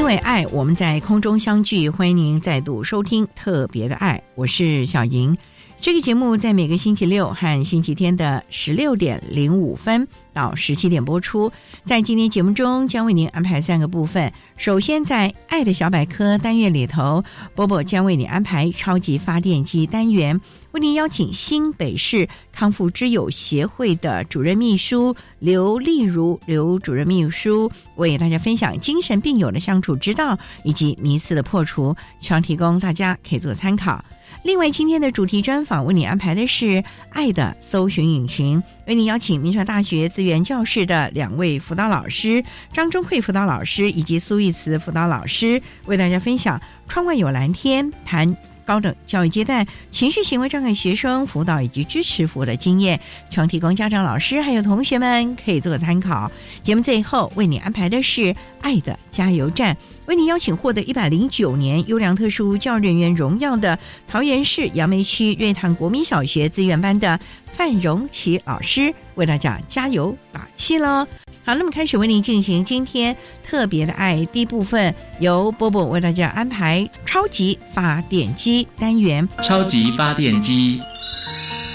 因为爱，我们在空中相聚。欢迎您再度收听《特别的爱》，我是小莹。这个节目在每个星期六和星期天的十六点零五分到十七点播出。在今天节目中，将为您安排三个部分。首先，在“爱的小百科”单元里头，波波将为你安排“超级发电机”单元，为您邀请新北市康复之友协会的主任秘书刘丽如刘主任秘书，为大家分享精神病友的相处之道以及迷思的破除，希望提供大家可以做参考。另外，今天的主题专访为你安排的是“爱的搜寻引擎”，为你邀请民传大学资源教室的两位辅导老师张忠慧辅导老师以及苏玉慈辅导老师，为大家分享“窗外有蓝天”谈。高等教育阶段情绪行为障碍学生辅导以及支持服务的经验，希望提供家长、老师还有同学们可以做个参考。节目最后为你安排的是“爱的加油站”，为您邀请获得一百零九年优良特殊教育人员荣耀的桃园市杨梅区瑞潭国民小学资源班的范荣琪老师，为大家加油打气喽！好，那么开始为您进行今天特别的爱第一部分，由波波为大家安排超级发电机单元。超级发电机，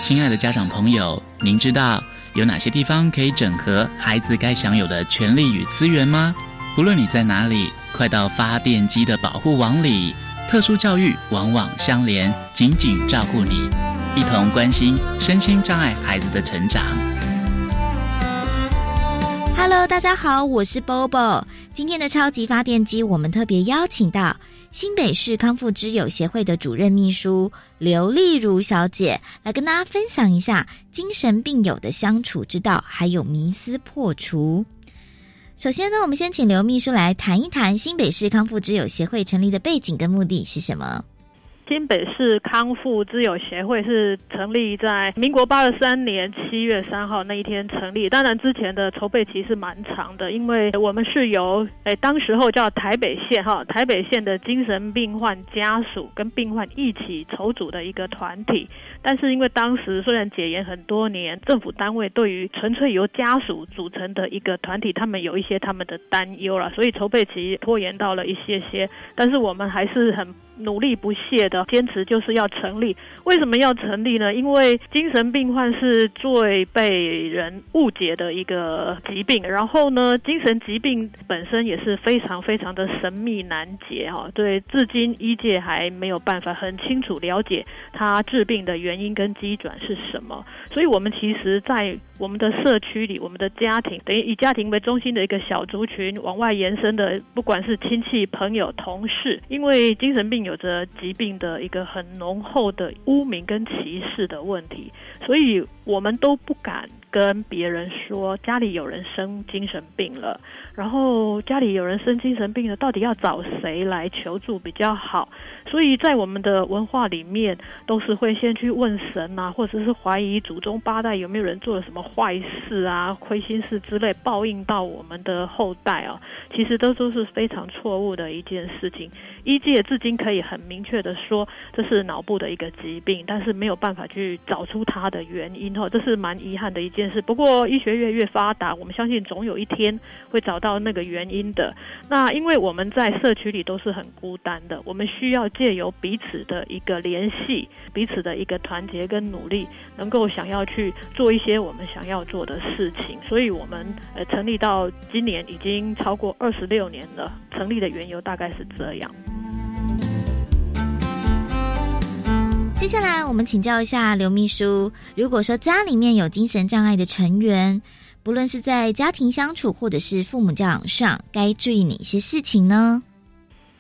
亲爱的家长朋友，您知道有哪些地方可以整合孩子该享有的权利与资源吗？无论你在哪里，快到发电机的保护网里。特殊教育网网相连，紧紧照顾你，一同关心身心障碍孩子的成长。Hello，大家好，我是 Bobo。今天的超级发电机，我们特别邀请到新北市康复之友协会的主任秘书刘丽如小姐，来跟大家分享一下精神病友的相处之道，还有迷思破除。首先呢，我们先请刘秘书来谈一谈新北市康复之友协会成立的背景跟目的是什么。新北市康复之友协会是成立在民国八十三年七月三号那一天成立。当然，之前的筹备期是蛮长的，因为我们是由诶当时候叫台北县哈台北县的精神病患家属跟病患一起筹组的一个团体。但是因为当时虽然解严很多年，政府单位对于纯粹由家属组成的一个团体，他们有一些他们的担忧了，所以筹备期拖延到了一些些。但是我们还是很。努力不懈的坚持就是要成立。为什么要成立呢？因为精神病患是最被人误解的一个疾病。然后呢，精神疾病本身也是非常非常的神秘难解哈。对，至今医界还没有办法很清楚了解它治病的原原因跟机转是什么。所以我们其实，在我们的社区里，我们的家庭等于以家庭为中心的一个小族群，往外延伸的，不管是亲戚、朋友、同事，因为精神病有着疾病的一个很浓厚的污名跟歧视的问题，所以我们都不敢。跟别人说家里有人生精神病了，然后家里有人生精神病了，到底要找谁来求助比较好？所以在我们的文化里面，都是会先去问神啊，或者是怀疑祖宗八代有没有人做了什么坏事啊、亏心事之类，报应到我们的后代啊。其实都都是非常错误的一件事情。医界至今可以很明确的说这是脑部的一个疾病，但是没有办法去找出它的原因哈，这是蛮遗憾的一件事。不过医学越越发达，我们相信总有一天会找到到那个原因的。那因为我们在社区里都是很孤单的，我们需要借由彼此的一个联系，彼此的一个团结跟努力，能够想要去做一些我们想要做的事情。所以我们呃成立到今年已经超过二十六年了，成立的缘由大概是这样。接下来，我们请教一下刘秘书，如果说家里面有精神障碍的成员，不论是在家庭相处或者是父母教养上，该注意哪些事情呢？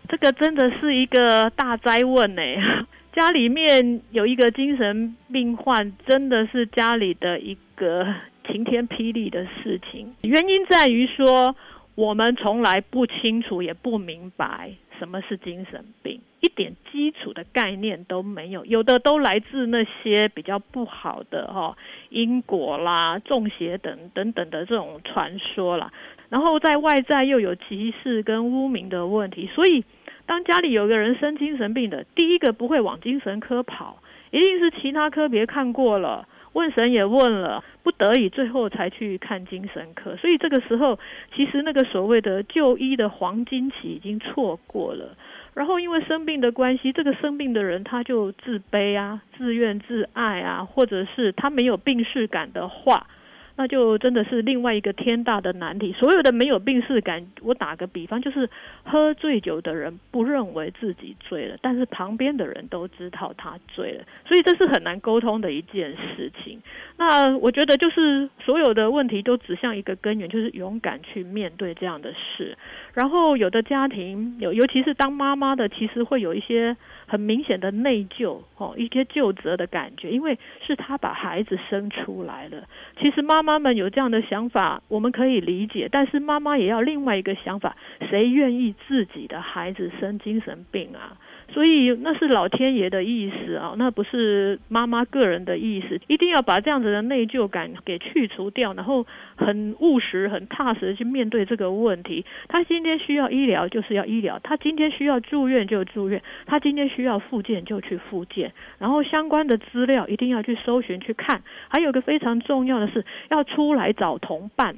这个真的是一个大灾问呢。家里面有一个精神病患，真的是家里的一个晴天霹雳的事情。原因在于说，我们从来不清楚，也不明白什么是精神病。一点基础的概念都没有，有的都来自那些比较不好的哈因果啦、中邪等等等的这种传说啦。然后在外在又有歧视跟污名的问题，所以当家里有个人生精神病的，第一个不会往精神科跑，一定是其他科别看过了，问神也问了，不得已最后才去看精神科。所以这个时候，其实那个所谓的就医的黄金期已经错过了。然后因为生病的关系，这个生病的人他就自卑啊、自怨自艾啊，或者是他没有病逝感的话。那就真的是另外一个天大的难题。所有的没有病逝感，我打个比方，就是喝醉酒的人不认为自己醉了，但是旁边的人都知道他醉了，所以这是很难沟通的一件事情。那我觉得就是所有的问题都指向一个根源，就是勇敢去面对这样的事。然后有的家庭有，尤其是当妈妈的，其实会有一些很明显的内疚哦，一些旧责的感觉，因为是他把孩子生出来了。其实妈妈们有这样的想法，我们可以理解，但是妈妈也要另外一个想法：谁愿意自己的孩子生精神病啊？所以那是老天爷的意思啊，那不是妈妈个人的意思。一定要把这样子的内疚感给去除掉，然后很务实、很踏实的去面对这个问题。他今天需要医疗，就是要医疗；他今天需要住院就住院；他今天需要复健就去复健。然后相关的资料一定要去搜寻去看。还有个非常重要的是，要出来找同伴。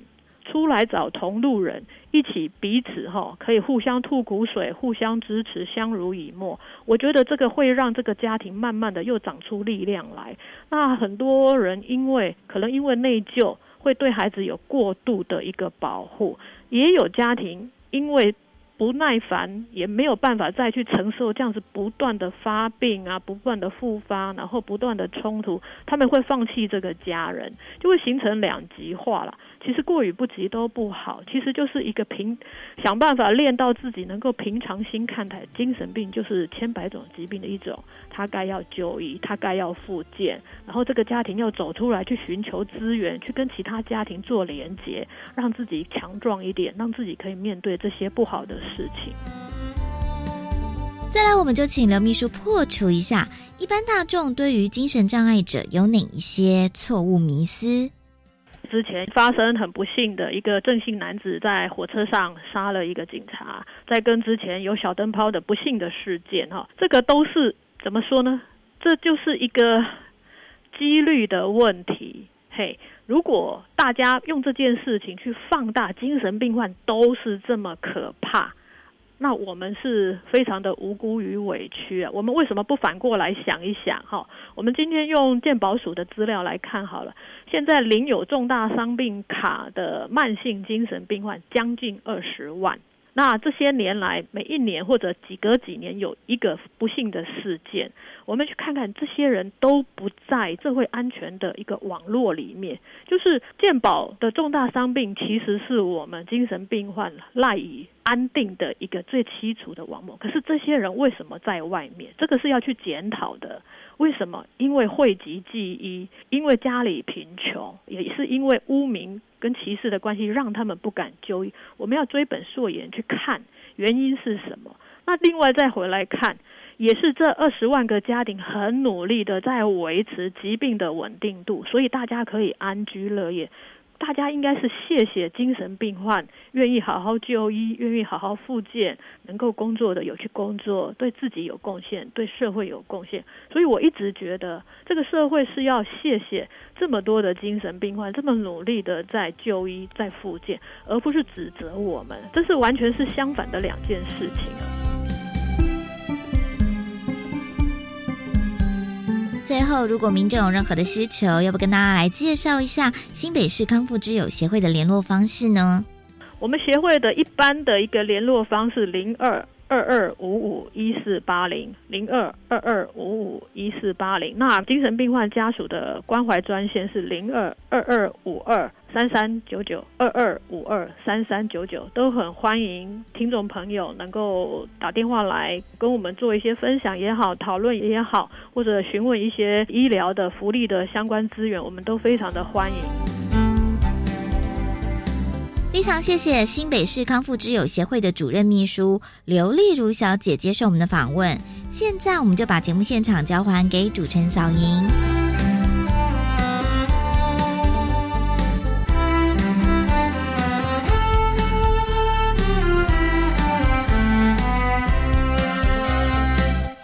出来找同路人，一起彼此哈，可以互相吐苦水，互相支持，相濡以沫。我觉得这个会让这个家庭慢慢的又长出力量来。那很多人因为可能因为内疚，会对孩子有过度的一个保护，也有家庭因为。不耐烦，也没有办法再去承受这样子不断的发病啊，不断的复发，然后不断的冲突，他们会放弃这个家人，就会形成两极化了。其实过与不及都不好，其实就是一个平，想办法练到自己能够平常心看待精神病，就是千百种疾病的一种，他该要就医，他该要复健，然后这个家庭要走出来去寻求资源，去跟其他家庭做连接，让自己强壮一点，让自己可以面对这些不好的。事情，再来，我们就请刘秘书破除一下一般大众对于精神障碍者有哪一些错误迷思。之前发生很不幸的一个正姓男子在火车上杀了一个警察，在跟之前有小灯泡的不幸的事件哈，这个都是怎么说呢？这就是一个几率的问题。嘿，如果大家用这件事情去放大精神病患都是这么可怕。那我们是非常的无辜与委屈啊！我们为什么不反过来想一想？哈，我们今天用健保署的资料来看好了。现在领有重大伤病卡的慢性精神病患将近二十万。那这些年来，每一年或者几隔几年有一个不幸的事件，我们去看看这些人都不在社会安全的一个网络里面。就是健保的重大伤病，其实是我们精神病患赖以安定的一个最基础的网络。可是这些人为什么在外面？这个是要去检讨的。为什么？因为讳疾忌医，因为家里贫穷，也是因为污名跟歧视的关系，让他们不敢就医。我们要追本溯源去看原因是什么。那另外再回来看，也是这二十万个家庭很努力的在维持疾病的稳定度，所以大家可以安居乐业。大家应该是谢谢精神病患愿意好好就医、愿意好好复健、能够工作的有去工作，对自己有贡献，对社会有贡献。所以我一直觉得这个社会是要谢谢这么多的精神病患这么努力的在就医、在复健，而不是指责我们。这是完全是相反的两件事情。最后，如果民众有任何的需求，要不跟大家来介绍一下新北市康复之友协会的联络方式呢？我们协会的一般的一个联络方式零二二二五五一四八零零二二二五五一四八零。那精神病患家属的关怀专线是零二二二五二。三三九九二二五二三三九九都很欢迎听众朋友能够打电话来跟我们做一些分享也好，讨论也好，或者询问一些医疗的福利的相关资源，我们都非常的欢迎。非常谢谢新北市康复之友协会的主任秘书刘丽如小姐接受我们的访问。现在我们就把节目现场交还给主持人小莹。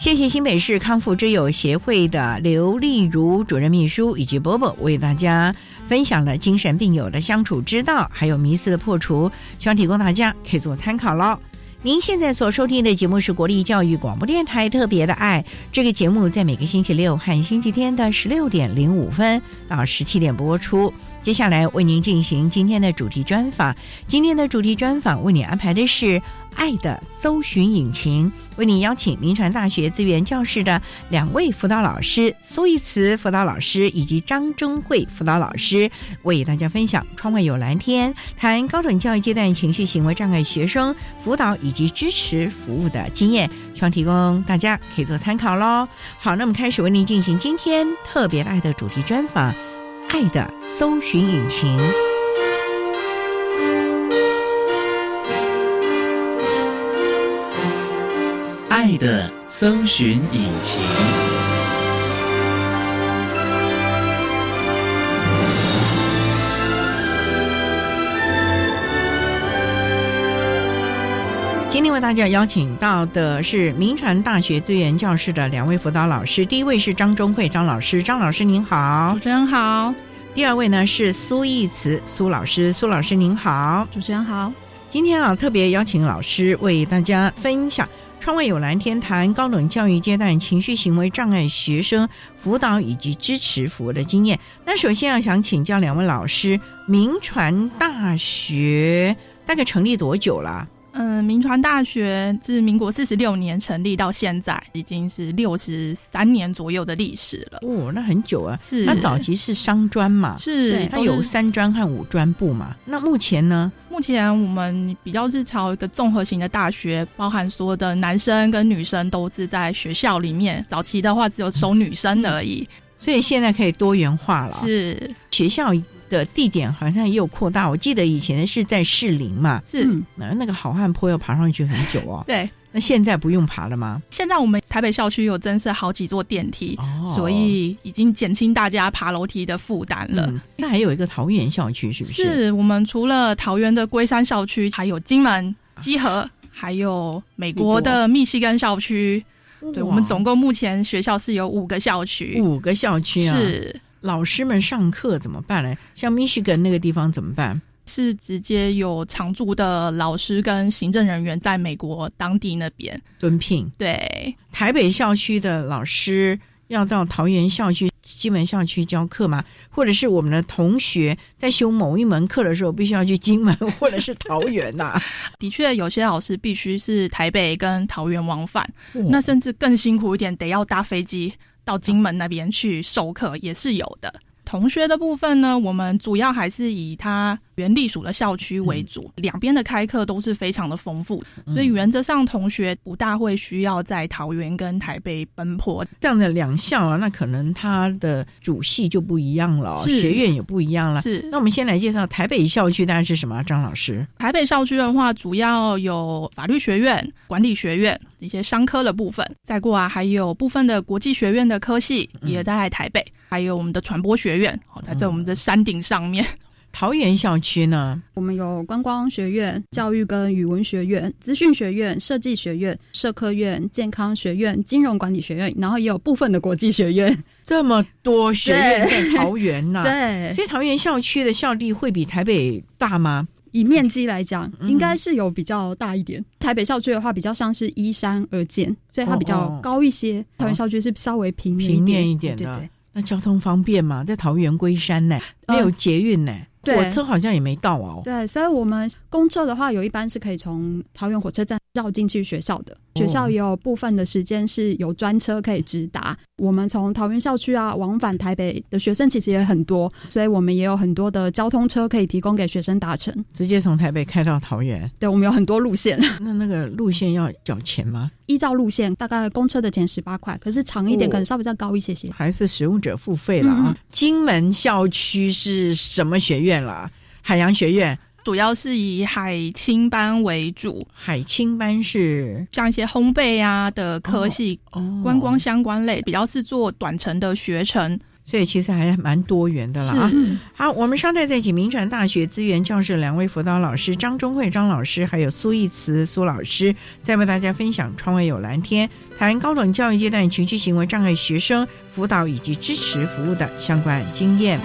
谢谢新北市康复之友协会的刘丽如主任秘书以及波波为大家分享了精神病友的相处之道，还有迷思的破除，希望提供大家可以做参考喽。您现在所收听的节目是国立教育广播电台特别的爱，这个节目在每个星期六和星期天的十六点零五分到十七点播出。接下来为您进行今天的主题专访。今天的主题专访为你安排的是《爱的搜寻引擎》，为你邀请民传大学资源教室的两位辅导老师苏义慈辅导老师以及张忠慧辅导老师，为大家分享《窗外有蓝天》，谈高等教育阶段情绪行为障碍学生辅导以及支持服务的经验，希望提供大家可以做参考喽。好，那么开始为您进行今天特别爱的主题专访。爱的搜寻引擎，爱的搜寻引擎。今天为大家邀请到的是民传大学资源教室的两位辅导老师，第一位是张忠慧张老师，张老师您好，主持人好。第二位呢是苏义慈苏老师，苏老师您好，主持人好。今天啊，特别邀请老师为大家分享“窗外有蓝天”谈高等教育阶段情绪行为障碍学生辅导以及支持服务的经验。那首先要想请教两位老师，民传大学大概成立多久了？嗯，民传大学自民国四十六年成立到现在，已经是六十三年左右的历史了。哦，那很久啊。是，那早期是商专嘛？是，它有三专和五专部嘛？那目前呢？目前我们比较是朝一个综合型的大学，包含所有的男生跟女生都是在学校里面。早期的话只有收女生而已，所以现在可以多元化了。是，学校。的地点好像也有扩大，我记得以前是在士林嘛，是那那个好汉坡要爬上去很久哦。对，那现在不用爬了吗？现在我们台北校区有增设好几座电梯，所以已经减轻大家爬楼梯的负担了。那还有一个桃园校区是不是？是我们除了桃园的龟山校区，还有金门、基河，还有美国的密西根校区。对，我们总共目前学校是有五个校区，五个校区啊。是。老师们上课怎么办呢？像 Michigan 那个地方怎么办？是直接有常驻的老师跟行政人员在美国当地那边蹲聘。对，台北校区的老师要到桃园校区、金门校区教课吗？或者是我们的同学在修某一门课的时候，必须要去金门或者是桃园呐？的确，有些老师必须是台北跟桃园往返，那甚至更辛苦一点，得要搭飞机。到金门那边去授课也是有的。同学的部分呢，我们主要还是以他。原隶属的校区为主，两边的开课都是非常的丰富，所以原则上同学不大会需要在桃园跟台北奔波。这样的两校啊，那可能它的主系就不一样了，学院也不一样了。是，那我们先来介绍台北校区，大概是什么？张老师，台北校区的话，主要有法律学院、管理学院一些商科的部分，再过啊，还有部分的国际学院的科系也在台北，还有我们的传播学院，哦，在这我们的山顶上面。桃园校区呢？我们有观光学院、教育跟语文学院、资讯学院、设计学院、社科院、健康学院、金融管理学院，然后也有部分的国际学院。这么多学院在桃园呢？对，所以桃园校区的校地会比台北大吗？以面积来讲，嗯应该是有比较大一点。台北校区的话，比较像是依山而建，所以它比较高一些。桃园校区是稍微平面哦平面一一点的对对那交通方便吗？在桃园龟山呢，没有捷运呢，对火车好像也没到哦。对，所以我们公车的话，有一班是可以从桃园火车站绕进去学校的。学校也有部分的时间是有专车可以直达。我们从桃园校区啊往返台北的学生其实也很多，所以我们也有很多的交通车可以提供给学生搭乘。直接从台北开到桃园，对，我们有很多路线，那那个路线要缴钱吗？依照路线，大概公车的钱十八块，可是长一点哦可能稍微再高一些些。还是使用者付费了啊？嗯金门校区是什么学院啦？海洋学院、主要是以海青班为主，海青班是像一些烘焙啊的科系、哦观光相关类，比较是做短程的学程。所以其实还蛮多元的啦啊。好，我们稍待再请民传大学资源教室两位辅导老师张忠慧张老师，还有苏义慈苏老师，再为大家分享“窗外有蓝天”谈高等教育阶段情绪行为障碍学生辅导以及支持服务的相关经验。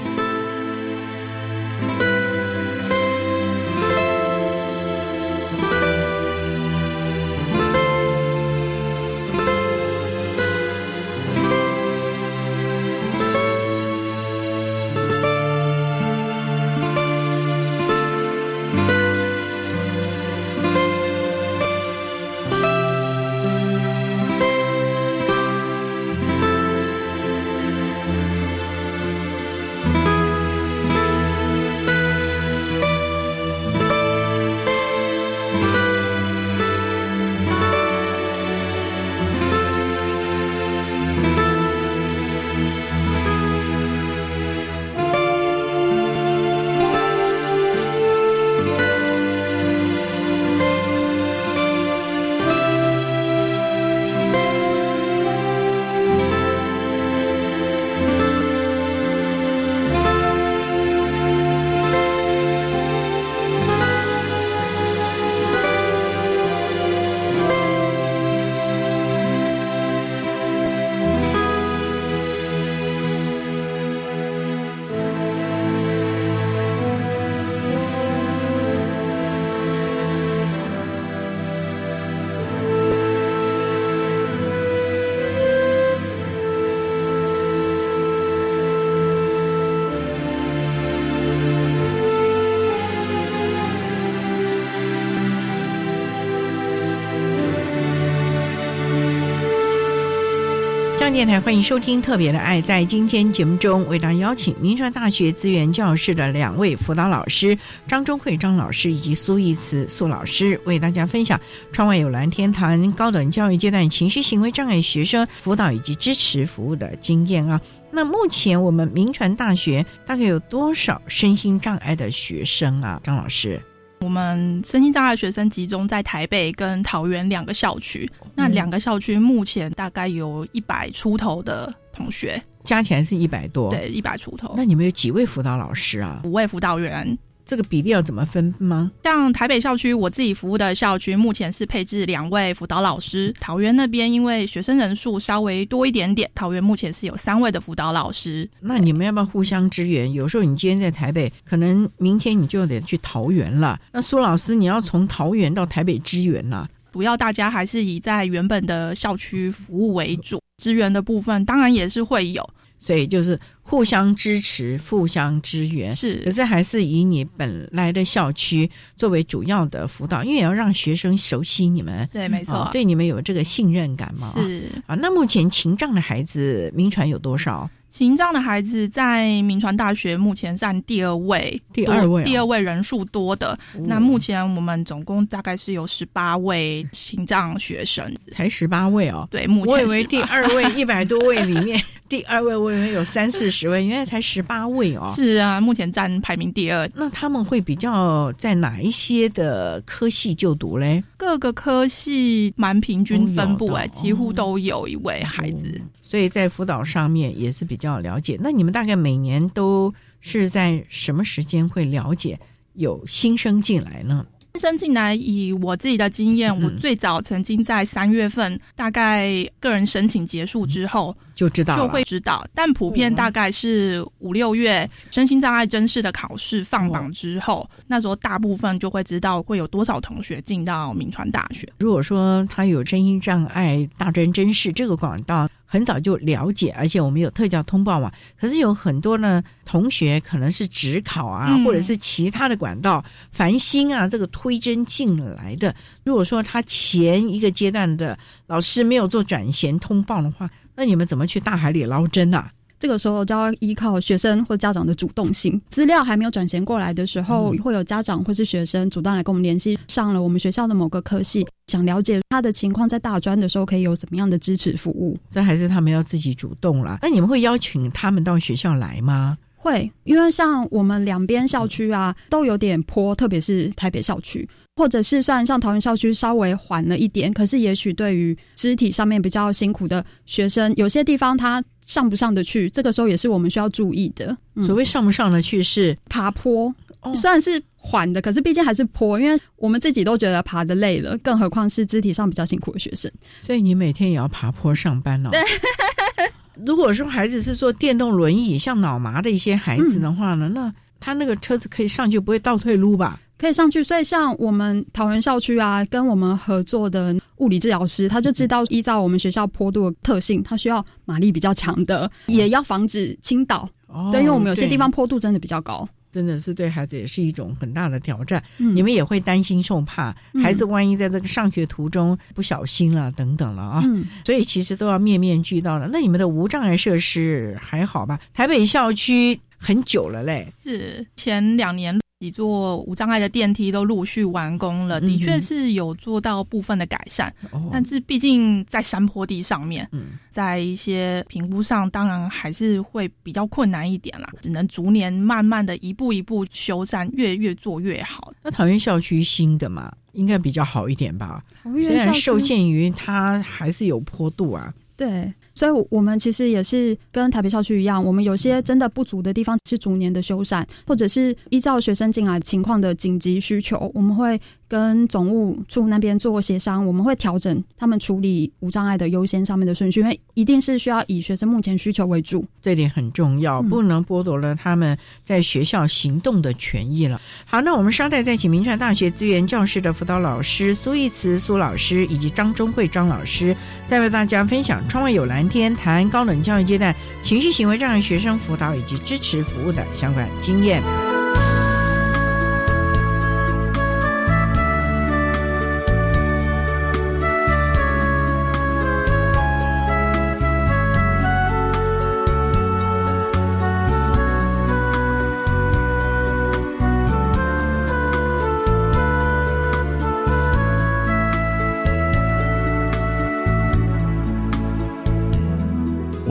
电台欢迎收听《特别的爱》。在今天节目中，为大家邀请民传大学资源教室的两位辅导老师张忠慧张老师以及苏义慈苏老师，为大家分享“窗外有蓝天”谈高等教育阶段情绪行为障碍学生辅导以及支持服务的经验啊。那目前我们民传大学大概有多少身心障碍的学生啊？张老师，我们身心障碍学生集中在台北跟桃园两个校区，那两个校区目前大概有一百出头的同学，加起来是一百多。，对，一百出头，那你们有几位辅导老师啊？五位辅导员。这个比例要怎么分吗？像台北校区，我自己服务的校区目前是配置两位辅导老师。桃园那边因为学生人数稍微多一点点，桃园目前是有三位的辅导老师。那你们要不要互相支援？有时候你今天在台北，可能明天你就得去桃园了。那苏老师，你要从桃园到台北支援啦。主要大家还是以在原本的校区服务为主，支援的部分当然也是会有，所以就是互相支持、互相支援。是可是是还是以你本来的校区作为主要的辅导，因为也要让学生熟悉你们，对，没错，啊对你们有这个信任感嘛。是。啊，那目前情障的孩子，民传有多少？情障的孩子在民传大学目前占第二位，第二位哦第二位人数多的。那目前我们总共大概是有十八位情障学生，才十八位哦。对，目前我以为第二位一百多位里面 第二位，我以为有三四十位，原来才十八位哦。是啊，目前占排名第二。那他们会比较在哪一些的科系就读嘞？各个科系蛮平均分布，哎，哦几乎都有一位孩子。所以在辅导上面也是比较了解。那你们大概每年都是在什么时间会了解有新生进来呢？新生进来，以我自己的经验，嗯我最早曾经在三月份，大概个人申请结束之后，就知道了就会知道，但普遍大概是五六月身心障碍真试的考试放榜之后，那时候大部分就会知道会有多少同学进到民传大学。如果说他有身心障碍大专真试这个管道，很早就了解，而且我们有特教通报嘛。可是有很多呢同学可能是职考啊，嗯或者是其他的管道繁星啊，这个推甄进来的。如果说他前一个阶段的老师没有做转衔通报的话，那你们怎么去大海里捞针啊？这个时候就要依靠学生或家长的主动性。资料还没有转衔过来的时候，嗯会有家长或是学生主动来跟我们联系，上了我们学校的某个科系，想了解他的情况，在大专的时候可以有怎么样的支持服务。这还是他们要自己主动了。那你们会邀请他们到学校来吗？会，因为像我们两边校区啊都有点坡，特别是台北校区，或者是虽然像桃园校区稍微缓了一点，可是也许对于肢体上面比较辛苦的学生，有些地方他上不上得去，这个时候也是我们需要注意的。嗯所谓上不上得去是爬坡哦，虽然是缓的，可是毕竟还是坡，因为我们自己都觉得爬的累了，更何况是肢体上比较辛苦的学生。所以你每天也要爬坡上班哦。如果说孩子是坐电动轮椅，像脑麻的一些孩子的话呢，那他那个车子可以上去，不会倒退撸吧？可以上去，所以像我们桃园校区啊，跟我们合作的物理治疗师，他就知道依照我们学校坡度的特性，他需要马力比较强的，也要防止倾倒。哦对，因为我们有些地方坡度真的比较高。真的是对孩子也是一种很大的挑战。嗯你们也会担心受怕，嗯孩子万一在这个上学途中不小心了等等了啊，嗯，所以其实都要面面俱到了。那你们的无障碍设施还好吧？台北校区很久了嘞，是前两年几座无障碍的电梯都陆续完工了，的确是有做到部分的改善，哦但是毕竟在山坡地上面，嗯，在一些评估上，当然还是会比较困难一点啦，只能逐年慢慢的一步一步修缮，越越做越好。那桃园校区新的嘛，应该比较好一点吧？桃虽然受限于它还是有坡度啊。对，所以我们其实也是跟台北校区一样，我们有些真的不足的地方是逐年的修缮，或者是依照学生进来情况的紧急需求，我们会跟总务处那边做过协商，我们会调整他们处理无障碍的优先上面的顺序，因为一定是需要以学生目前需求为主。这点很重要，嗯不能剥夺了他们在学校行动的权益了。好，那我们稍待再请民传大学资源教室的辅导老师苏义慈苏老师以及张忠慧张老师，再为大家分享“窗外有蓝天”谈高等教育阶段情绪行为障碍学生辅导以及支持服务的相关经验。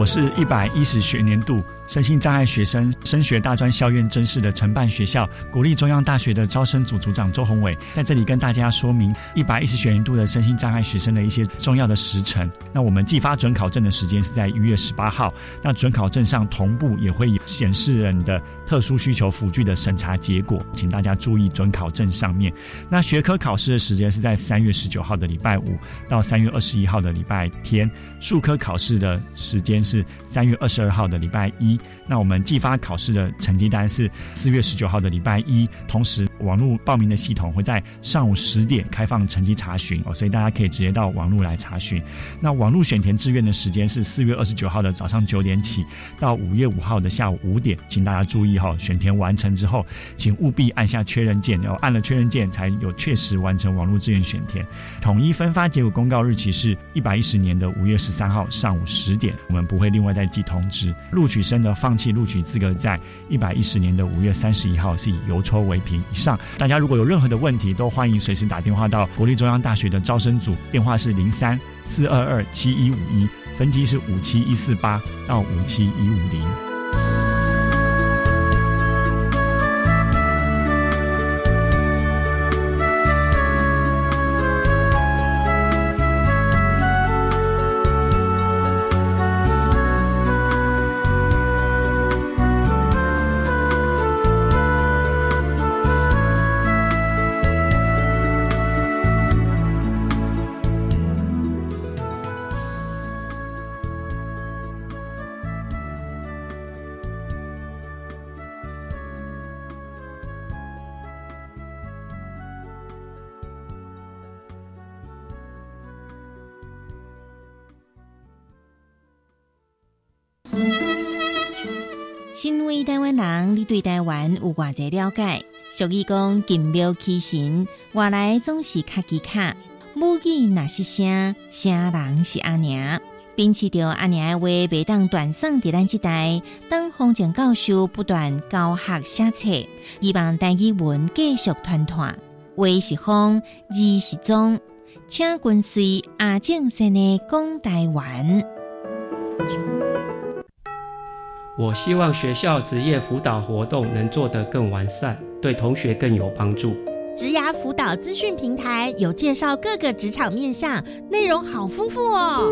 是一百一十学年度身心障碍学生升学大专校院甄试的承办学校国立中央大学的招生组组长周宏伟，在这里跟大家说明一百一十学年度的身心障碍学生的一些重要的时程。那我们寄发准考证的时间是在一月十八号，那准考证上同步也会有显示人的特殊需求辅具的审查结果，请大家注意准考证上面。那学科考试的时间是在三月十九号的礼拜五到三月二十一号的礼拜天，数科考试的时间是三月二十二号的礼拜一。那我们寄发考试的成绩单是四月十九号的礼拜一，同时网络报名的系统会在上午十点开放成绩查询哦，所以大家可以直接到网络来查询。那网络选填志愿的时间是四月二十九号的早上九点起到五月五号的下午五点，请大家注意哈、选填完成之后，请务必按下确认键，要按了确认键才有确实完成网络志愿选填。统一分发结果公告日期是一百一十年的五月十三号上午十点，我们不会另外再寄通知。录取生的放弃录取资格在一百一十年的五月三十一号是以邮戳为凭。以上，大家如果有任何的问题，都欢迎随时打电话到国立中央大学的招生组，电话是零三四二二七一五一。分机是五七一四八到五七一五零。有偌济了解？俗语讲“金庙起神”，外来总是卡机卡。母语那是声，声人是阿娘。秉持着阿娘的话，袂当断送伫咱即代。当风景教授不断教学写册，希望台语文继续传传。话是风，字是宗，请跟随阿正生的讲台湾。我希望学校职业辅导活动能做得更完善，对同学更有帮助。职涯辅导资讯平台有介绍各个职场面向，内容好丰富哦。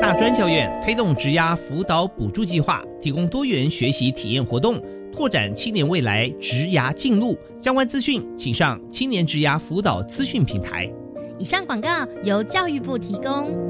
大专校院推动职涯辅导补助计划，提供多元学习体验活动，拓展青年未来职涯进路。相关资讯请上青年职涯辅导资讯平台。以上广告由教育部提供。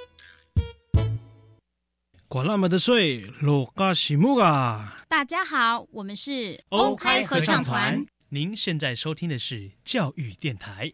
管那么的水，罗嘎西木啊！大家好，我们是欧开合唱团。您现在收听的是教育电台。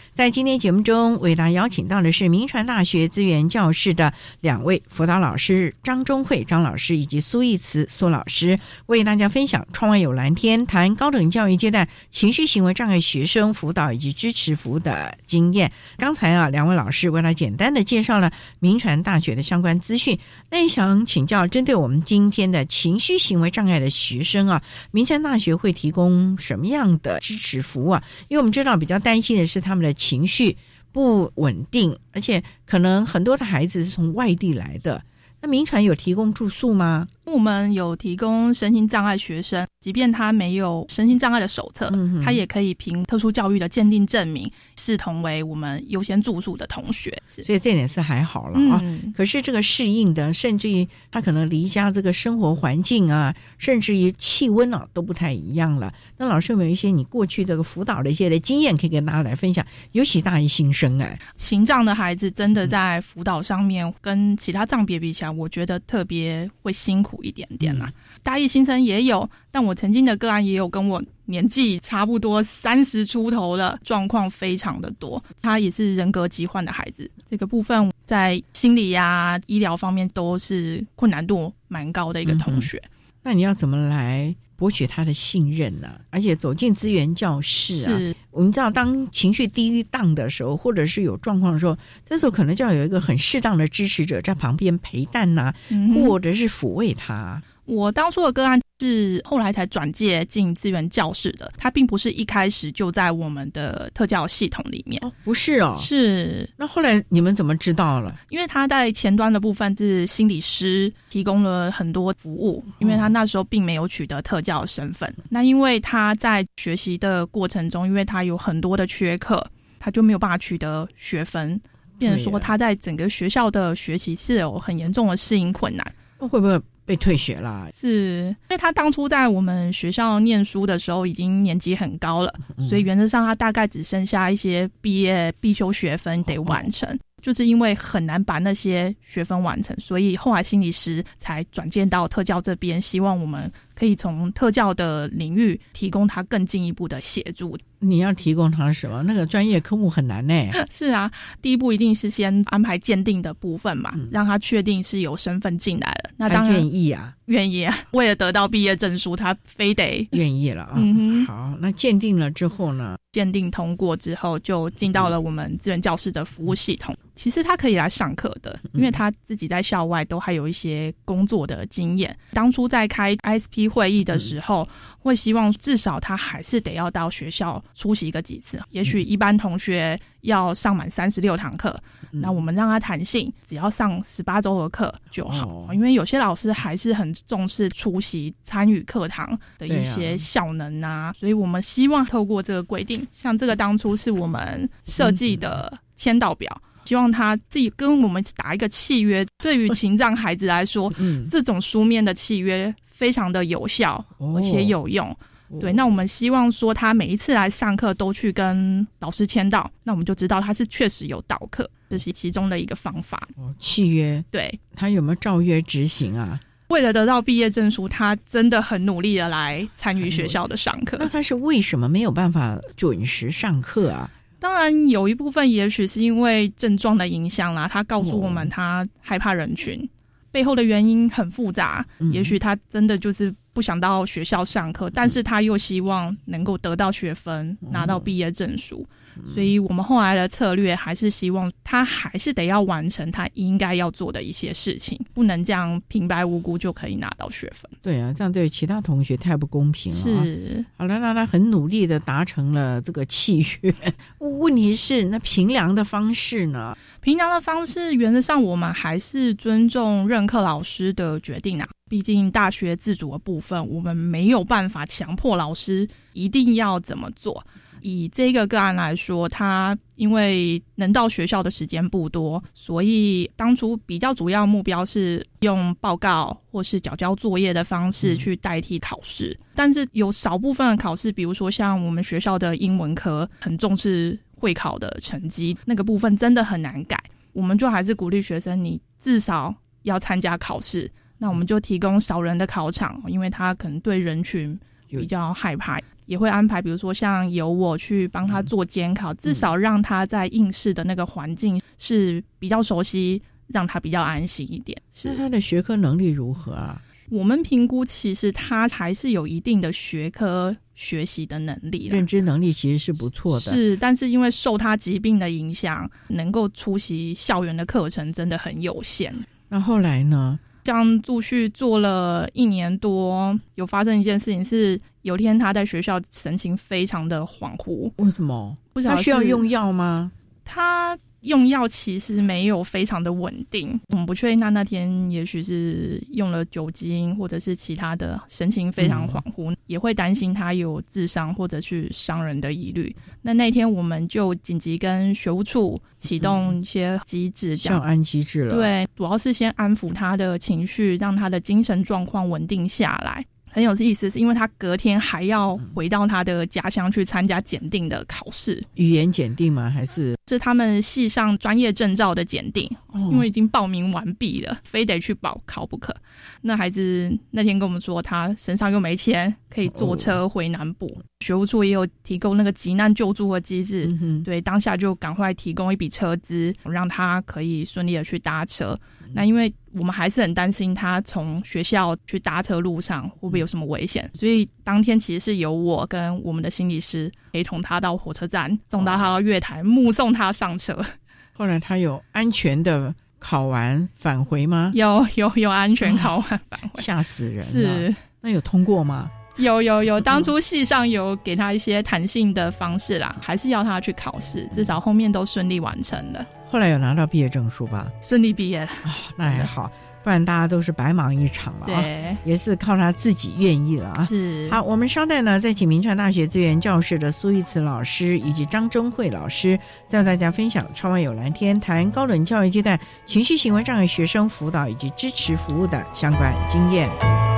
在今天节目中，为大家邀请到的是明传大学资源教室的两位辅导老师张忠慧张老师以及苏义慈苏老师，为大家分享“窗外有蓝天”谈高等教育阶段情绪行为障碍学生辅导以及支持服务的经验。刚才啊，两位老师为了简单的介绍了明传大学的相关资讯，那也想请教，针对我们今天的情绪行为障碍的学生啊，明传大学会提供什么样的支持服务啊？因为我们知道比较担心的是他们的。情绪不稳定，而且可能很多的孩子是从外地来的。那民传有提供住宿吗？我们有提供身心障碍学生，即便他没有身心障碍的手册，他也可以凭特殊教育的鉴定证明，视同为我们优先住宿的同学。所以这点是还好了啊。可是这个适应的，甚至于他可能离家这个生活环境啊，甚至于气温啊都不太一样了。那老师有没有一些你过去这个辅导的一些的经验，可以跟大家来分享？尤其大一新生哎，情障的孩子真的在辅导上面跟其他障别比起来，我觉得特别会辛苦。苦一点点啦，大一新生也有，但我曾经的个案也有跟我年纪差不多三十出头的状况非常的多，他也是人格疾患的孩子，这个部分在心理呀、医疗方面都是困难度蛮高的一个同学。那你要怎么来博取他的信任呢？而且走进资源教室啊，我们知道当情绪低档的时候，或者是有状况的时候，这时候可能就要有一个很适当的支持者在旁边陪伴呐，或者是抚慰他。我当初的个案是后来才转介进资源教室的，他并不是一开始就在我们的特教系统里面。哦，不是哦，是。那后来你们怎么知道了？因为他在前端的部分是心理师提供了很多服务，因为他那时候并没有取得特教身份。那因为他在学习的过程中，因为他有很多的缺课，他就没有办法取得学分，变成说他在整个学校的学习是有很严重的适应困难。那会不会？被退学啦，是因为他当初在我们学校念书的时候已经年纪很高了，所以原则上他大概只剩下一些毕业必修学分得完成，就是因为很难把那些学分完成，所以后来心理师才转介到特教这边，希望我们可以从特教的领域提供他更进一步的协助。你要提供他什么？那个专业科目很难呢。是啊，第一步一定是先安排鉴定的部分嘛，让他确定是有身份进来了。那当然愿意啊，愿意啊。为了得到毕业证书，他非得愿意了啊。好，那鉴定了之后呢？鉴定通过之后，就进到了我们资源教室的服务系统。其实他可以来上课的，因为他自己在校外都还有一些工作的经验。当初在开 ISP 会议的时候，会希望至少他还是得要到学校出席个几次。也许一般同学要上满三十六堂课，那我们让他弹性，只要上十八周的课就好。因为有些老师还是很重视出席、参与课堂的一些效能啊，所以我们希望透过这个规定，像这个当初是我们设计的签到表。希望他自己跟我们打一个契约。对于 情障孩子来说，嗯，这种书面的契约非常的有效，而且有用。对，那我们希望说他每一次来上课都去跟老师签到，那我们就知道他是确实有导课，这是其中的一个方法。契约，对他有没有照约执行啊？为了得到毕业证书，他真的很努力的来参与学校的上课。那他是为什么没有办法准时上课啊？当然，有一部分也许是因为症状的影响啦。他告诉我们，他害怕人群，背后的原因很复杂。也许他真的就是不想到学校上课，但是他又希望能够得到学分，拿到毕业证书。所以，我们后来的策略还是希望他还是得要完成他应该要做的一些事情，不能这样平白无故就可以拿到学分。对啊，这样对其他同学太不公平了。是，好了，那他很努力的达成了这个契约。问题是，那评量的方式呢？评量的方式，原则上我们还是尊重任课老师的决定啊。毕竟大学自主的部分，我们没有办法强迫老师一定要怎么做。以这个个案来说，他因为能到学校的时间不多，所以当初比较主要目标是用报告或是缴交作业的方式去代替考试。但是有少部分的考试，比如说像我们学校的英文科，很重视会考的成绩，那个部分真的很难改。我们就还是鼓励学生，你至少要参加考试。那我们就提供少人的考场，因为他可能对人群比较害怕。也会安排，比如说像由我去帮他做监考，至少让他在应试的那个环境是比较熟悉，让他比较安心一点。是他的学科能力如何啊？我们评估其实他还是有一定的学科学习的能力，认知能力其实是不错的。是，但是因为受他疾病的影响，能够出席校园的课程真的很有限。那后来呢？像陆续做了一年多，有发生一件事情是，有天他在学校神情非常的恍惚。为什么？他需要用药吗？他。用药其实没有非常的稳定，我们不确定他那天也许是用了酒精或者是其他的，神情非常恍惚，也会担心他有自伤或者去伤人的疑虑。那那天我们就紧急跟学务处启动一些机制，叫安机制了。对，主要是先安抚他的情绪，让他的精神状况稳定下来。很有意思，是因为他隔天还要回到他的家乡去参加检定的考试，语言检定吗？还是是他们系上专业证照的检定？因为已经报名完毕了，非得去报考不可。那孩子那天跟我们说，他身上又没钱，可以坐车回南部。学务处也有提供那个急难救助的机制，对，当下就赶快提供一笔车资，让他可以顺利的去搭车。那因为我们还是很担心他从学校去搭车路上会不会有什么危险，所以当天其实是由我跟我们的心理师陪同他到火车站，送到他到月台，目送他上车。后来他有安全的考完返回吗？有有有安全考完返回，吓死人！是那有通过吗？有有有，当初系上有给他一些弹性的方式啦，还是要他去考试，至少后面都顺利完成了。后来有拿到毕业证书吧？顺利毕业了哦，那还好。不然大家都是白忙一场了啊！也是靠他自己愿意了啊！是好，我们稍待呢，再请明传大学资源教室的苏玉慈老师以及张忠慧老师，再和大家分享“窗外有蓝天”谈高等教育阶段情绪行为障碍学生辅导以及支持服务的相关经验。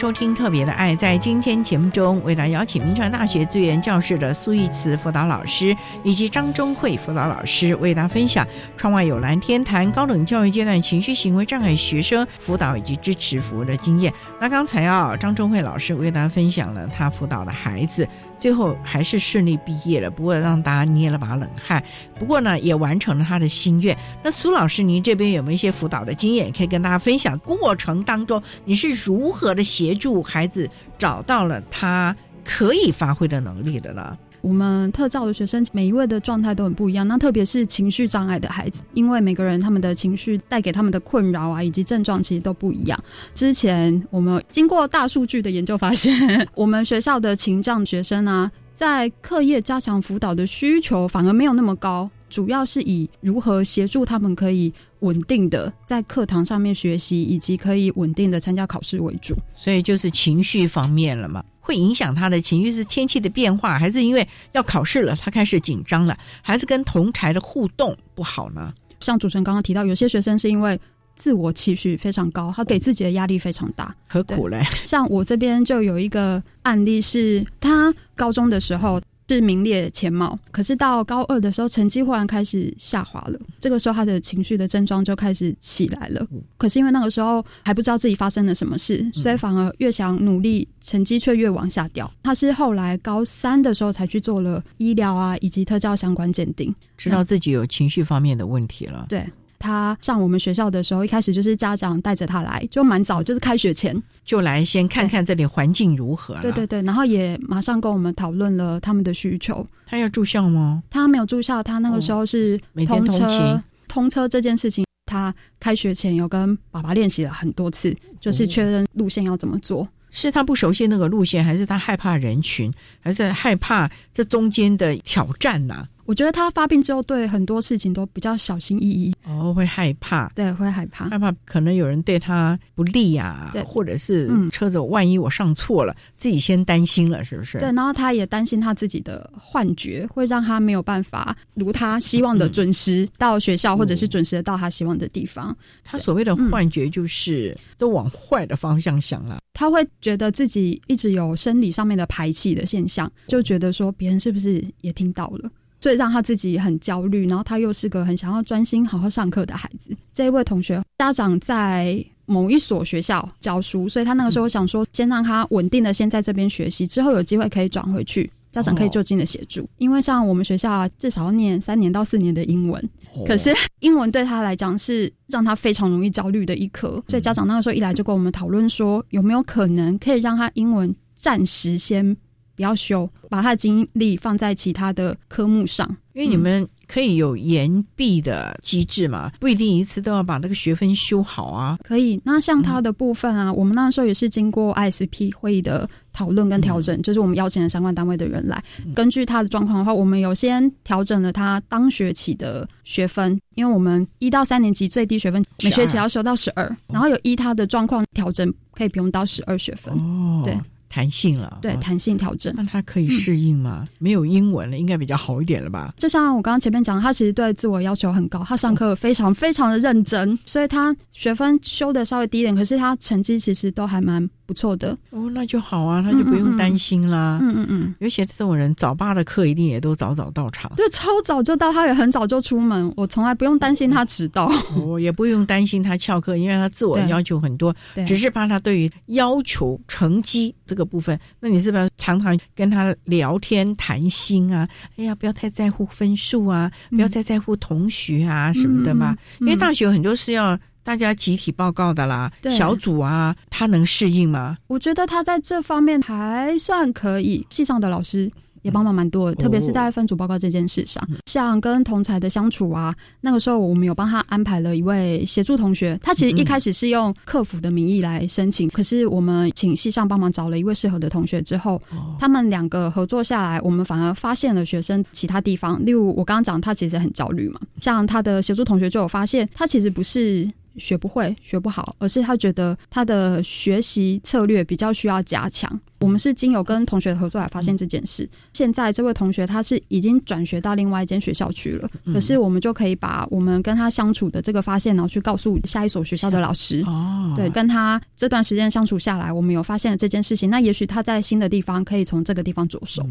收听特别的爱，在今天节目中，为大家邀请民传大学资源教室的苏玉慈辅导老师以及张忠慧辅导老师，为大家分享“窗外有蓝天”谈高等教育阶段情绪行为障碍学生辅导以及支持服务的经验。那刚才啊，张忠慧老师为大家分享了他辅导的孩子。最后还是顺利毕业了，不过让大家捏了把冷汗。不过呢，也完成了他的心愿。那苏老师，您这边有没有一些辅导的经验，可以跟大家分享？过程当中你是如何的协协助孩子找到了他可以发挥的能力的呢？我们特教的学生每一位的状态都很不一样，那特别是情绪障碍的孩子，因为每个人他们的情绪带给他们的困扰啊，以及症状其实都不一样。之前我们经过大数据的研究发现，我们学校的情障学生啊，在课业加强辅导的需求反而没有那么高，主要是以如何协助他们可以稳定的在课堂上面学习，以及可以稳定的参加考试为主。所以就是情绪方面了嘛。会影响他的情绪是天气的变化，还是因为要考试了，他开始紧张了，还是跟同才的互动不好呢？像主持人刚刚提到，有些学生是因为自我期许非常高，他给自己的压力非常大，何苦嘞？像我这边就有一个案例，是他高中的时候。是名列前茅，可是到高二的时候，成绩忽然开始下滑了。这个时候，他的情绪的症状就开始起来了。可是因为那个时候还不知道自己发生了什么事，所以反而越想努力，成绩却越往下掉。他是后来高三的时候才去做了医疗啊以及特教相关鉴定，知道自己有情绪方面的问题了。对。他上我们学校的时候，一开始就是家长带着他来，就蛮早，就是开学前就来先看看这里环境如何。对对对，然后也马上跟我们讨论了他们的需求。他要住校吗？他没有住校，他那个时候是通车。通车这件事情，他开学前有跟爸爸练习了很多次，就是确认路线要怎么做。是他不熟悉那个路线，还是他害怕人群，还是害怕这中间的挑战呢？我觉得他发病之后，对很多事情都比较小心翼翼。哦，会害怕，对，会害怕，害怕可能有人对他不利呀，对，或者是车子万一我上错了，自己先担心了，是不是？对，然后他也担心他自己的幻觉会让他没有办法如他希望的准时到学校，或者是准时的到他希望的地方。他所谓的幻觉就是都往坏的方向想了。他会觉得自己一直有生理上面的排气的现象，就觉得说别人是不是也听到了。所以让他自己很焦虑，然后他又是个很想要专心好好上课的孩子。这一位同学家长在某一所学校教书，所以他那个时候想说，先让他稳定的先在这边学习，之后有机会可以转回去，家长可以就近的协助。因为像我们学校至少要念三年到四年的英文，可是英文对他来讲是让他非常容易焦虑的一科，所以家长那个时候一来就跟我们讨论说，有没有可能可以让他英文暂时先不要修，把他的精力放在其他的科目上，因为你们。可以有延毕的机制嘛？不一定一次都要把那个学分修好啊。可以，那像他的部分啊，我们那时候也是经过 ISP 会议的讨论跟调整，就是我们邀请了相关单位的人来，根据他的状况的话，我们有先调整了他当学期的学分，因为我们一到三年级最低学分每学期要修到十二，然后有依他的状况调整，可以不用到十二学分。哦，对。弹性了，对弹性调整，那他可以适应吗？没有英文了，应该比较好一点了吧？就像我刚刚前面讲，他其实对自我要求很高，他上课非常非常的认真，所以他学分修的稍微低一点，可是他成绩其实都还蛮。不错的哦，那就好啊，他就不用担心啦。嗯嗯嗯，尤其这种人，早八的课一定也都早早到场。对，超早就到，他也很早就出门，我从来不用担心他迟到。我也不用担心他翘课，因为他自我要求很多，只是怕他对于要求成绩这个部分。那你是不是常常跟他聊天谈心啊？哎呀，不要太在乎分数啊，不要再在乎同学啊什么的嘛。因为大学很多是要。大家集体报告的啦，小组啊，他能适应吗？我觉得他在这方面还算可以。系上的老师也帮忙蛮多的，特别是在分组报告这件事上，像跟同才的相处啊，那个时候我们有帮他安排了一位协助同学。他其实一开始是用客服的名义来申请，可是我们请系上帮忙找了一位适合的同学之后，他们两个合作下来，我们反而发现了学生其他地方，例如我刚刚讲他其实很焦虑嘛，像他的协助同学就有发现，他其实不是。学不会、学不好，而是他觉得他的学习策略比较需要加强。我们是经由跟同学合作来发现这件事。现在这位同学他是已经转学到另外一间学校去了，可是我们就可以把我们跟他相处的这个发现，然后去告诉下一所学校的老师。哦，对，跟他这段时间相处下来，我们有发现了这件事情。那也许他在新的地方可以从这个地方着手。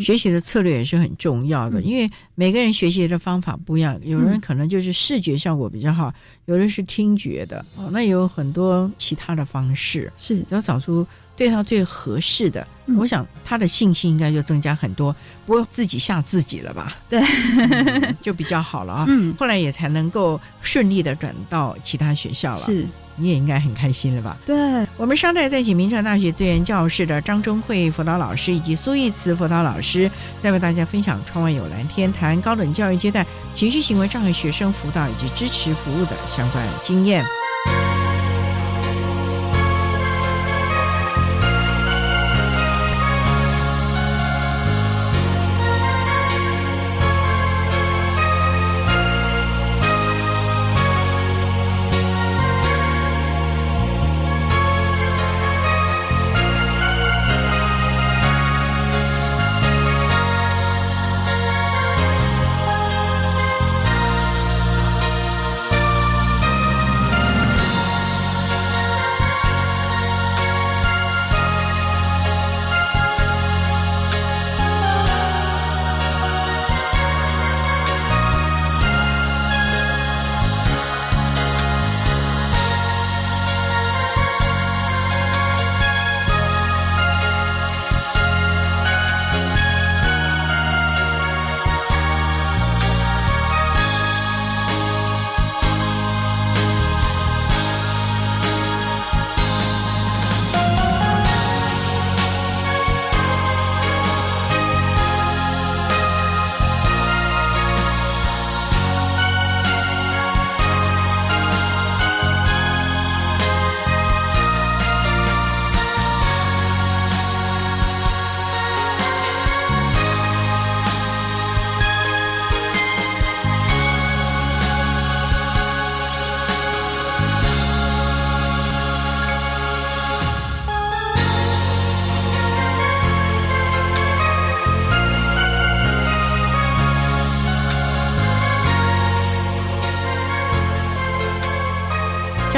学习的策略也是很重要的，因为每个人学习的方法不一样，有人可能就是视觉效果比较好，有人是听觉的，哦，那有很多其他的方式，是。只要找出对他最合适的，我想他的信心应该就增加很多，不会自己吓自己了吧？对，就比较好了啊。嗯，后来也才能够顺利的转到其他学校了。是。你也应该很开心了吧？对，我们商代在请明传大学资源教室的张忠慧辅导老师以及苏义慈辅导老师，再为大家分享“窗外有蓝天”谈高等教育阶段情绪行为障碍学生辅导以及支持服务的相关经验。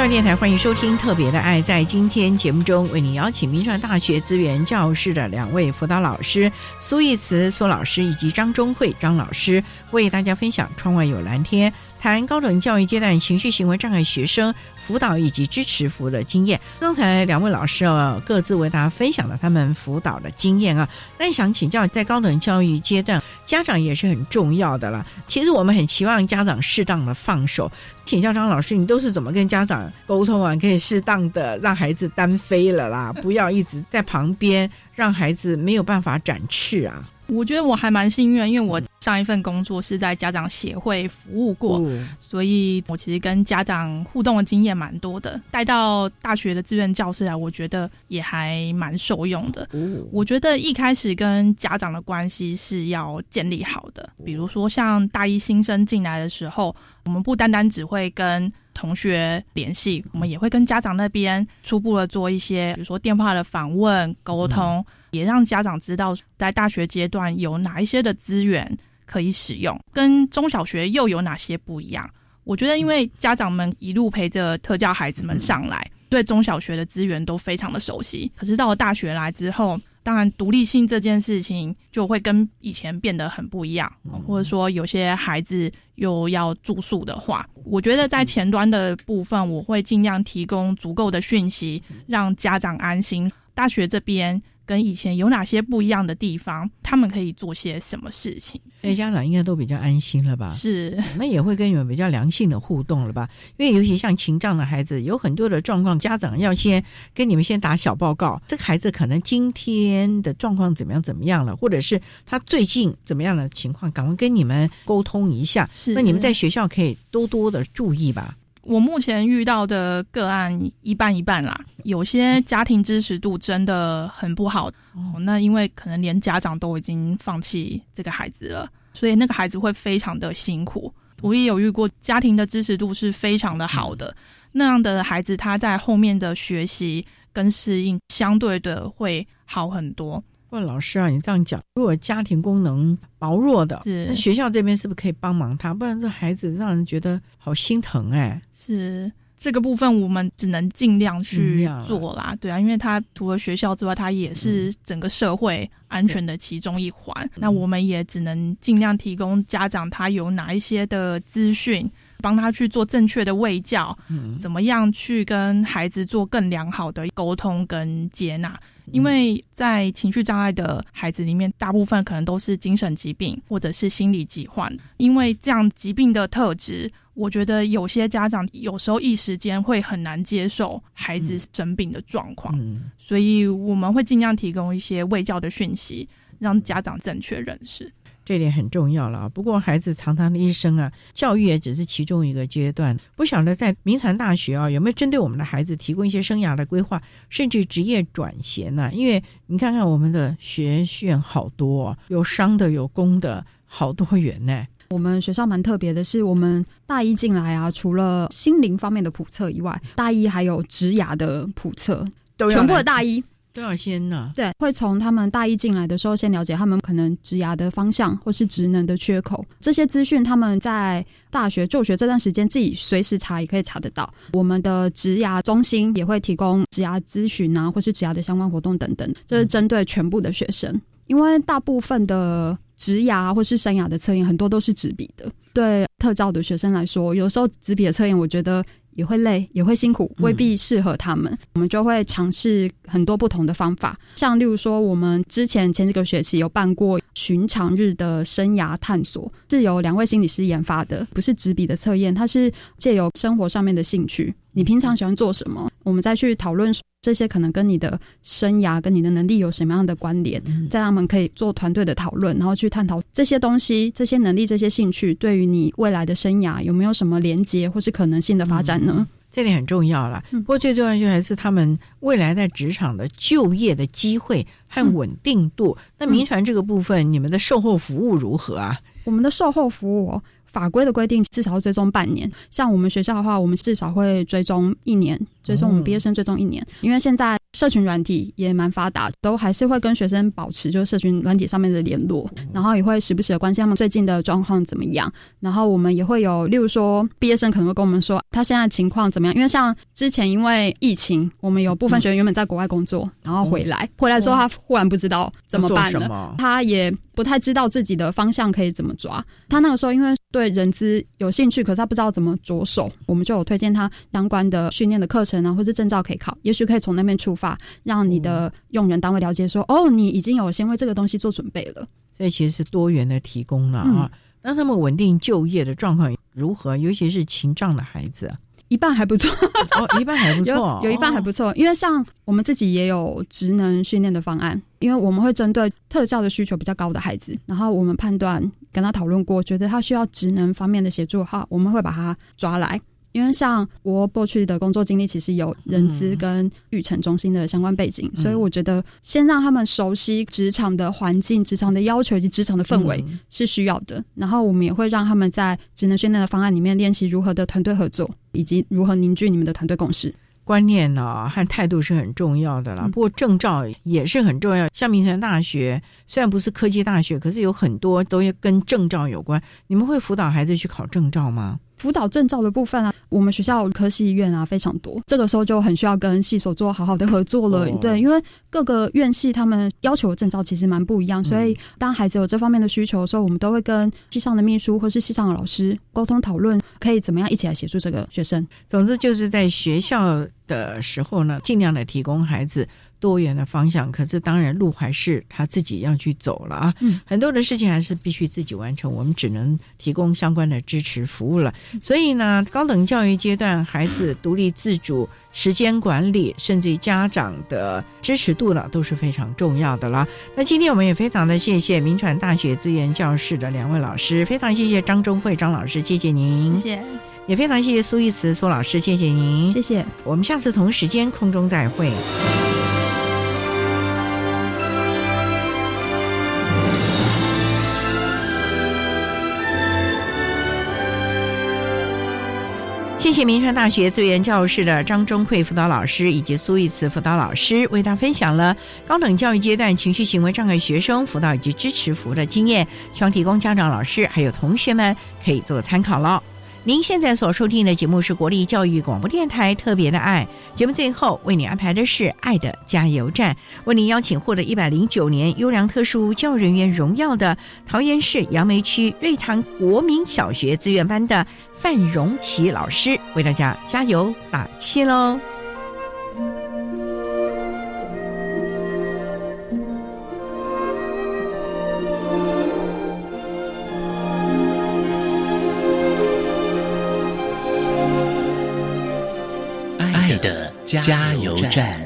电台欢迎收听《特别的爱》。在今天节目中，为您邀请民传大学资源教室的两位辅导老师苏义慈苏老师以及张忠慧张老师，为大家分享《窗外有蓝天》。谈高等教育阶段情绪行为障碍学生辅导以及支持服务的经验。刚才两位老师啊，各自为大家分享了他们辅导的经验啊。那想请教，在高等教育阶段，家长也是很重要的了。其实我们很期望家长适当的放手。请教张老师，你都是怎么跟家长沟通啊？可以适当的让孩子单飞了啦，不要一直在旁边，让孩子没有办法展翅啊。我觉得我还蛮幸运，因为我上一份工作是在家长协会服务过，所以我其实跟家长互动的经验蛮多的。带到大学的志愿教师来，我觉得也还蛮受用的。我觉得一开始跟家长的关系是要建立好的，比如说像大一新生进来的时候，我们不单单只会跟同学联系，我们也会跟家长那边初步的做一些，比如说电话的访问沟通。也让家长知道，在大学阶段有哪一些的资源可以使用，跟中小学又有哪些不一样。我觉得，因为家长们一路陪着特教孩子们上来，对中小学的资源都非常的熟悉。可是到了大学来之后，当然独立性这件事情就会跟以前变得很不一样。或者说，有些孩子又要住宿的话，我觉得在前端的部分，我会尽量提供足够的讯息，让家长安心。大学这边。跟以前有哪些不一样的地方？他们可以做些什么事情？那家长应该都比较安心了吧？是，那也会跟你们比较良性的互动了吧？因为尤其像情障的孩子，有很多的状况，家长要先跟你们先打小报告，这个孩子可能今天的状况怎么样怎么样了，或者是他最近怎么样的情况，赶快跟你们沟通一下。是，那你们在学校可以多多的注意吧。我目前遇到的个案一半一半啦，有些家庭支持度真的很不好，哦，那因为可能连家长都已经放弃这个孩子了，所以那个孩子会非常的辛苦。我也有遇过家庭的支持度是非常的好的，那样的孩子他在后面的学习跟适应相对的会好很多。问老师啊，你这样讲，如果家庭功能薄弱的，那学校这边是不是可以帮忙他？不然这孩子让人觉得好心疼哎。是这个部分，我们只能尽量去做啦。对啊，因为他除了学校之外，他也是整个社会安全的其中一环。那我们也只能尽量提供家长他有哪一些的资讯。帮他去做正确的喂教，怎么样去跟孩子做更良好的沟通跟接纳？因为在情绪障碍的孩子里面，大部分可能都是精神疾病或者是心理疾患。因为这样疾病的特质，我觉得有些家长有时候一时间会很难接受孩子生病的状况，所以我们会尽量提供一些喂教的讯息，让家长正确认识。这点很重要了啊！不过孩子长长的一生啊，教育也只是其中一个阶段。不晓得在民传大学啊，有没有针对我们的孩子提供一些生涯的规划，甚至职业转型呢？因为你看看我们的学院好多，有商的，有工的，好多元呢。我们学校蛮特别的是，我们大一进来啊，除了心灵方面的普测以外，大一还有职涯的普测，全部的大一。都要先呢，对，会从他们大一进来的时候先了解他们可能职涯的方向或是职能的缺口，这些资讯他们在大学就学这段时间自己随时查也可以查得到。我们的职涯中心也会提供职涯咨询啊，或是职涯的相关活动等等，这是针对全部的学生，因为大部分的职涯或是生涯的测验很多都是纸笔的，对特教的学生来说，有时候纸笔的测验我觉得。也会累，也会辛苦，未必适合他们。我们就会尝试很多不同的方法，像例如说，我们之前前几个学期有办过寻常日的生涯探索，是由两位心理师研发的，不是纸笔的测验，它是借由生活上面的兴趣，你平常喜欢做什么，我们再去讨论。这些可能跟你的生涯、跟你的能力有什么样的关联？在他们可以做团队的讨论，然后去探讨这些东西、这些能力、这些兴趣对于你未来的生涯有没有什么连接或是可能性的发展呢？这点很重要了。不过最重要就还是他们未来在职场的就业的机会和稳定度。那民传这个部分，你们的售后服务如何啊？我们的售后服务。法规的规定至少要追踪半年，像我们学校的话，我们至少会追踪一年，追踪我们毕业生追踪一年。因为现在社群软体也蛮发达，都还是会跟学生保持就是社群软体上面的联络，然后也会时不时的关心他们最近的状况怎么样。然后我们也会有，例如说毕业生可能会跟我们说他现在情况怎么样，因为像之前因为疫情，我们有部分学员原本在国外工作，然后回来，回来之后他忽然不知道怎么办了，他也不太知道自己的方向可以怎么抓。他那个时候因为对人资有兴趣，可是他不知道怎么着手，我们就有推荐他相关的训练的课程啊，或者证照可以考，也许可以从那边出发。让你的用人单位了解说，哦，你已经有先为这个东西做准备了。所以其实是多元的提供了啊。那他们稳定就业的状况如何？尤其是情障的孩子，一半还不错哦，一半还不错，有一半还不错。因为像我们自己也有职能训练的方案，因为我们会针对特教的需求比较高的孩子，然后我们判断跟他讨论过，觉得他需要职能方面的协助哈，我们会把他抓来。因为像我过去的工作经历，其实有人资跟育成中心的相关背景，所以我觉得先让他们熟悉职场的环境、职场的要求以及职场的氛围是需要的。然后我们也会让他们在职能训练的方案里面练习如何的团队合作，以及如何凝聚你们的团队共识。观念呢和态度是很重要的啦。不过证照也是很重要。像明传大学虽然不是科技大学，可是有很多都要跟证照有关。你们会辅导孩子去考证照吗？辅导证照的部分啊，我们学校科系院啊非常多，这个时候就很需要跟系所做好好的合作了。对，因为各个院系他们要求的证照其实蛮不一样，所以当孩子有这方面的需求的时候，我们都会跟系上的秘书或是系上的老师沟通讨论，可以怎么样一起来协助这个学生。总之就是在学校的时候呢，尽量的提供孩子。多元的方向，可是当然路还是他自己要去走了啊。嗯，很多的事情还是必须自己完成，我们只能提供相关的支持服务了。所以呢，高等教育阶段孩子独立自主、时间管理，甚至于家长的支持度呢，都是非常重要的了。那今天我们也非常的谢谢民传大学资源教室的两位老师，非常谢谢张忠慧张老师，谢谢您，谢谢，也非常谢谢苏一慈苏老师，谢谢您，谢谢。我们下次同时间空中再会。谢谢民传大学资源教室的张忠慧辅导老师以及苏玉慈辅导老师，为大分享了高等教育阶段情绪行为障碍学生辅导以及支持服务的经验，希望提供家长、老师还有同学们可以做参考了。您现在所收听的节目是国立教育广播电台特别的爱节目，最后为你安排的是爱的加油站，为您邀请获得一百零九年优良特殊教育人员荣耀的桃园市杨梅区瑞塘国民小学资源班的范荣琪老师，为大家加油打气喽。加油站。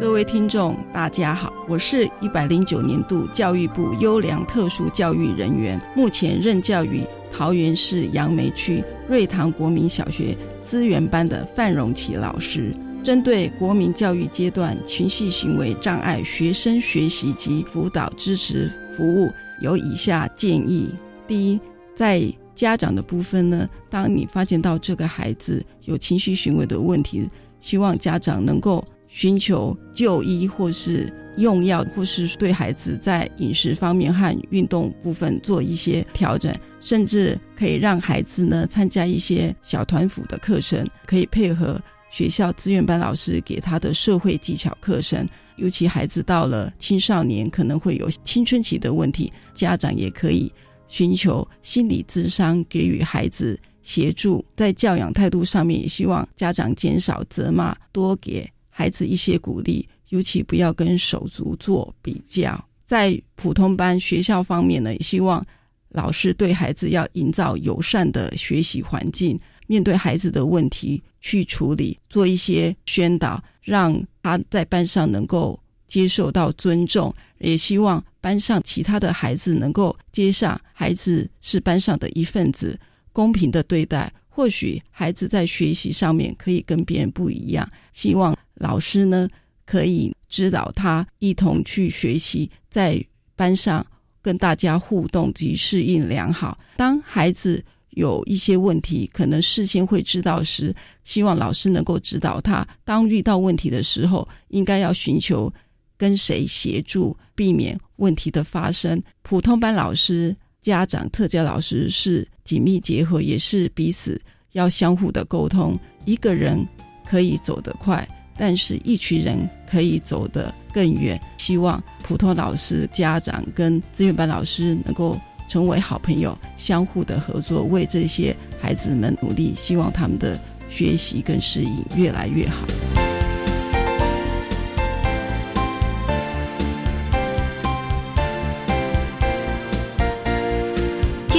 各位听众，大家好，我是一百零九年度教育部优良特殊教育人员，目前任教于桃园市杨梅区瑞塘国民小学资源班的范荣琪老师。针对国民教育阶段情绪行为障碍学生学习及辅导支持服务。有以下建议：第一，在家长的部分呢，当你发现到这个孩子有情绪行为的问题，希望家长能够寻求就医，或是用药，或是对孩子在饮食方面和运动部分做一些调整，甚至可以让孩子呢参加一些小团辅的课程，可以配合学校资源班老师给他的社会技巧课程。尤其孩子到了青少年，可能会有青春期的问题，家长也可以寻求心理咨商，给予孩子协助。在教养态度上面，也希望家长减少责骂，多给孩子一些鼓励。尤其不要跟手足做比较。在普通班学校方面呢，也希望老师对孩子要营造友善的学习环境。面对孩子的问题去处理，做一些宣导，让他在班上能够接受到尊重，也希望班上其他的孩子能够接上孩子是班上的一份子，公平的对待。或许孩子在学习上面可以跟别人不一样，希望老师呢可以指导他一同去学习，在班上。跟大家互动及适应良好。当孩子有一些问题，可能事先会知道时，希望老师能够指导他。当遇到问题的时候，应该要寻求跟谁协助，避免问题的发生。普通班老师、家长、特教老师是紧密结合，也是彼此要相互的沟通。一个人可以走得快。但是，一群人可以走得更远。希望普通老师、家长跟资源班老师能够成为好朋友，相互的合作，为这些孩子们努力。希望他们的学习跟适应越来越好。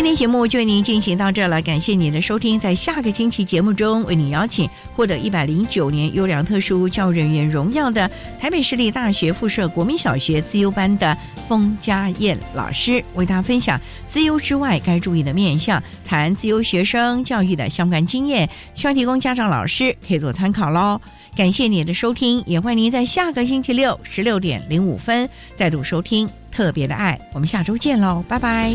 天节目就为您进行到这了，感谢您的收听。在下个星期节目中，为您邀请获得一百零九年优良特殊教育人员荣耀的台北市立大学附设国民小学资优班的封家燕老师，为大家分享资优之外该注意的面向，谈资优学生教育的相关经验，需要提供家长老师可以做参考喽。感谢您的收听，也欢迎您在下个星期六十六点零五分再度收听特别的爱。我们下周见喽，拜拜。